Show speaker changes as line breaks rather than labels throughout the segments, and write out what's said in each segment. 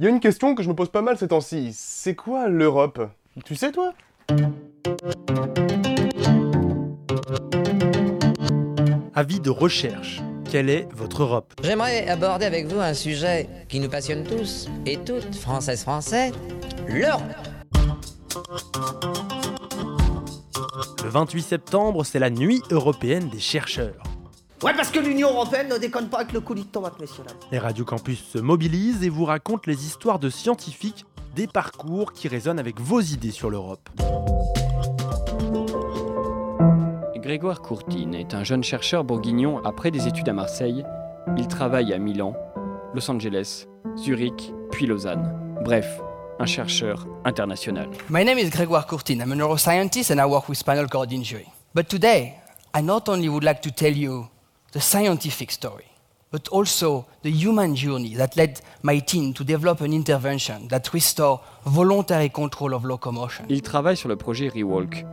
Il y a une question que je me pose pas mal ces temps-ci. C'est quoi l'Europe? Tu sais toi?
Avis de recherche. Quelle est votre Europe?
J'aimerais aborder avec vous un sujet qui nous passionne tous et toutes, françaises, français, l'Europe.
Le 28 septembre, c'est la nuit européenne des chercheurs.
Ouais, parce que l'Union Européenne ne déconne pas avec le coulis de tomate, messieurs dames.
Les Radio Campus se mobilisent et vous racontent les histoires de scientifiques, des parcours qui résonnent avec vos idées sur l'Europe.
Grégoire Courtine est un jeune chercheur bourguignon après des études à Marseille. Il travaille à Milan, Los Angeles, Zurich, puis Lausanne. Bref, un chercheur international.
My name is Grégoire Courtine. I'm a neuroscientist and I work with spinal cord injury. But today, I not only would like to tell you the scientific story, but also the human journey that led my team to develop an intervention that restore voluntary control of locomotion.
Il travaille sur le projet Rewalk.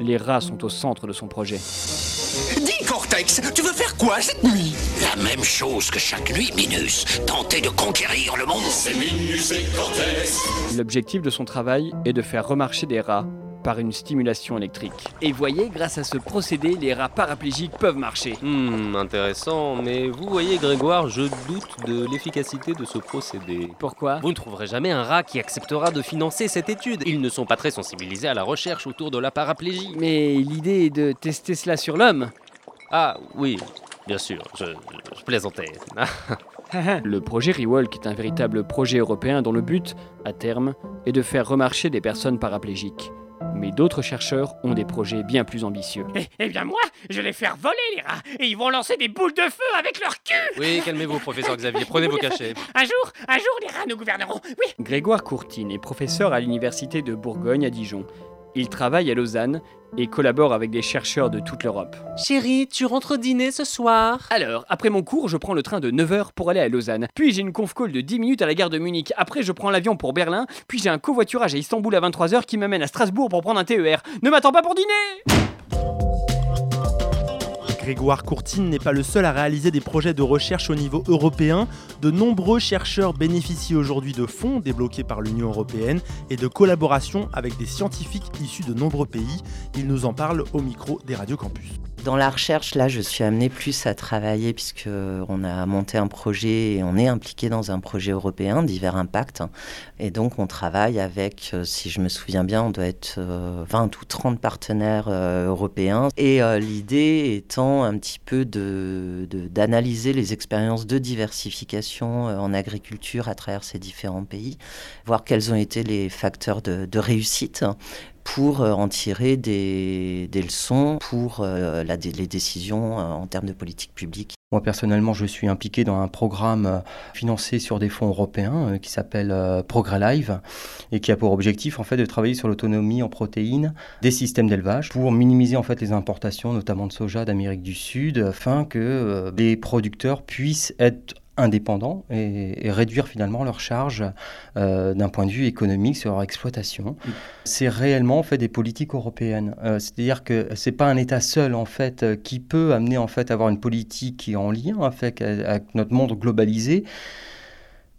Les rats sont au centre de son projet.
Dis, Cortex, tu veux faire quoi cette nuit? La même chose que chaque nuit, Minus. Tenter de conquérir le monde. C'est Minus et Cortex.
L'objectif de son travail est de faire remarcher des rats par une stimulation électrique. Et voyez, grâce à ce procédé, les rats paraplégiques peuvent marcher.
Hmm, intéressant, mais vous voyez Grégoire, je doute de l'efficacité de ce procédé.
Pourquoi?
Vous ne trouverez jamais un rat qui acceptera de financer cette étude. Ils ne sont pas très sensibilisés à la recherche autour de la paraplégie.
Mais l'idée est de tester cela sur l'homme.
Ah oui, bien sûr, je, je plaisantais.
Le projet Rewalk est un véritable projet européen dont le but, à terme, est de faire remarcher des personnes paraplégiques. Mais d'autres chercheurs ont des projets bien plus ambitieux.
Eh, eh bien moi, je vais faire voler les rats et ils vont lancer des boules de feu avec leur cul
oui, calmez-vous, professeur Xavier, prenez vos cachets.
Un jour, un jour, les rats nous gouverneront, oui
Grégoire Courtine est professeur à l'université de Bourgogne à Dijon. Il travaille à Lausanne et collabore avec des chercheurs de toute l'Europe.
Chérie, tu rentres dîner ce soir?
Alors, après mon cours, je prends le train de 9h pour aller à Lausanne. Puis j'ai une conf call de 10 minutes à la gare de Munich. Après, je prends l'avion pour Berlin. Puis j'ai un covoiturage à Istanbul à 23h qui m'amène à Strasbourg pour prendre un TER. Ne m'attends pas pour dîner
Grégoire Courtine n'est pas le seul à réaliser des projets de recherche au niveau européen. De nombreux chercheurs bénéficient aujourd'hui de fonds débloqués par l'Union européenne et de collaborations avec des scientifiques issus de nombreux pays. Ils nous en parlent au micro des Radio Campus.
Dans la recherche, là, je suis amenée plus à travailler puisque on a monté un projet et on est impliqué dans un projet européen divers impacts. Et donc, on travaille avec, euh, si je me souviens bien, on doit être 20 euh, ou 30 partenaires euh, européens. Et l'idée étant un petit peu de, d'analyser les expériences de diversification en agriculture à travers ces différents pays, voir quels ont été les facteurs de, de réussite pour euh, en tirer des, des leçons pour euh, les décisions euh, en termes de politique publique.
Moi personnellement, je suis impliqué dans un programme financé sur des fonds européens qui s'appelle Progrès Live et qui a pour objectif en fait de travailler sur l'autonomie en protéines des systèmes d'élevage pour minimiser en fait les importations, notamment de soja d'Amérique du Sud, afin que les producteurs puissent être indépendants et, réduire finalement leur charge euh, d'un point de vue économique sur leur exploitation. C'est réellement en fait des politiques européennes. Euh, c'est-à-dire que c'est pas un État seul en fait euh, qui peut amener en fait à avoir une politique qui est en lien avec, avec notre monde globalisé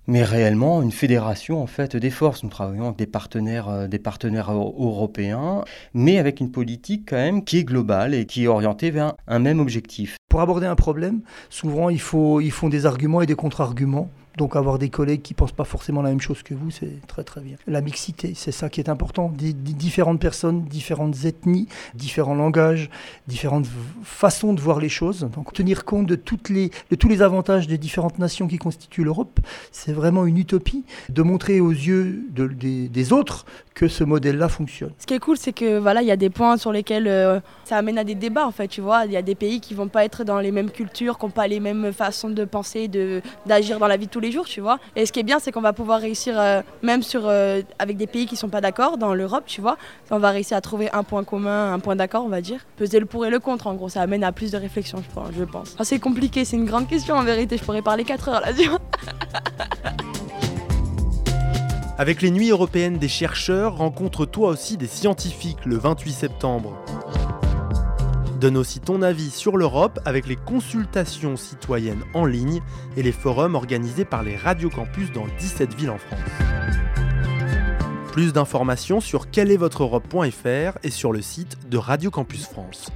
mais réellement une fédération en fait des forces. Nous travaillons avec des partenaires, euh, des partenaires européens, mais avec une politique quand même qui est globale et qui est orientée vers un même objectif.
Pour aborder un problème, souvent il faut, ils font des arguments et des contre-arguments. Donc avoir des collègues qui pensent pas forcément la même chose que vous, c'est très très bien. La mixité, c'est ça qui est important. Différentes personnes, différentes ethnies, différents langages, différentes façons de voir les choses. Donc tenir compte de, tous les avantages des différentes nations qui constituent l'Europe, c'est vraiment une utopie de montrer aux yeux de, des, autres que ce modèle-là fonctionne.
Ce qui est cool, c'est que voilà, il y a des points sur lesquels euh, ça amène à des débats en fait. Tu vois, il y a des pays qui vont pas être dans les mêmes cultures, qui n'ont pas les mêmes façons de penser, de d'agir dans la vie de tous les jours, tu vois. Et ce qui est bien, c'est qu'on va pouvoir réussir, euh, même sur, euh, avec des pays qui sont pas d'accord dans l'Europe, tu vois. On va réussir à trouver un point commun, un point d'accord, on va dire. Peser le pour et le contre, en gros, ça amène à plus de réflexion, je pense. Je pense. c'est compliqué, c'est une grande question en vérité. Je pourrais parler 4 heures là-dessus.
Avec les nuits européennes des chercheurs, rencontre toi aussi des scientifiques le 28 septembre. Donne aussi ton avis sur l'Europe avec les consultations citoyennes en ligne et les forums organisés par les radiocampus dans 17 villes en France. Plus d'informations sur quelleestvotre-europe.fr et sur le site de Radio Campus France.